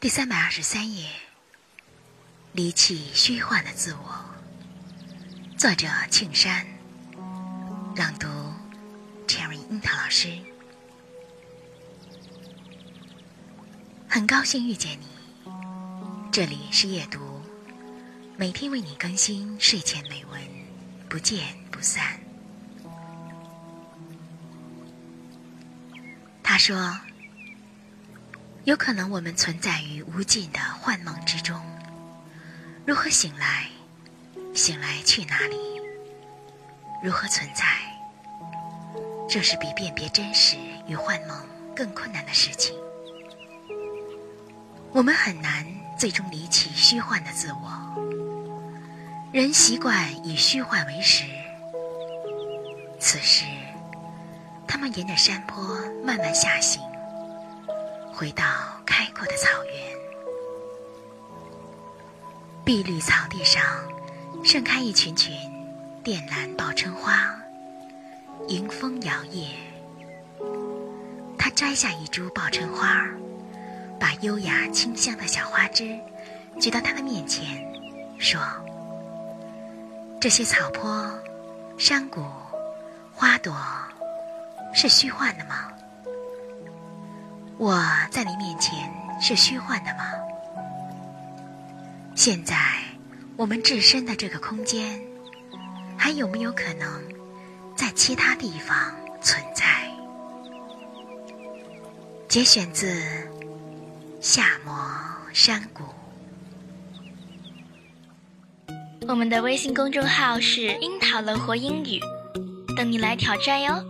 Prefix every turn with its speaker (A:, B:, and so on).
A: 第三百二十三页，离弃虚幻的自我。作者：庆山。朗读：Cherry 樱桃老师。很高兴遇见你，这里是夜读，每天为你更新睡前美文，不见不散。他说。有可能我们存在于无尽的幻梦之中，如何醒来？醒来去哪里？如何存在？这是比辨别真实与幻梦更困难的事情。我们很难最终离弃虚幻的自我。人习惯以虚幻为食。此时，他们沿着山坡慢慢下行。回到开阔的草原，碧绿草地上盛开一群群靛蓝报春花，迎风摇曳。他摘下一株报春花，把优雅清香的小花枝举到他的面前，说：“这些草坡、山谷、花朵，是虚幻的吗？”我在你面前是虚幻的吗？现在我们置身的这个空间，还有没有可能在其他地方存在？节选自《夏末山谷》。
B: 我们的微信公众号是“樱桃乐活英语”，等你来挑战哟。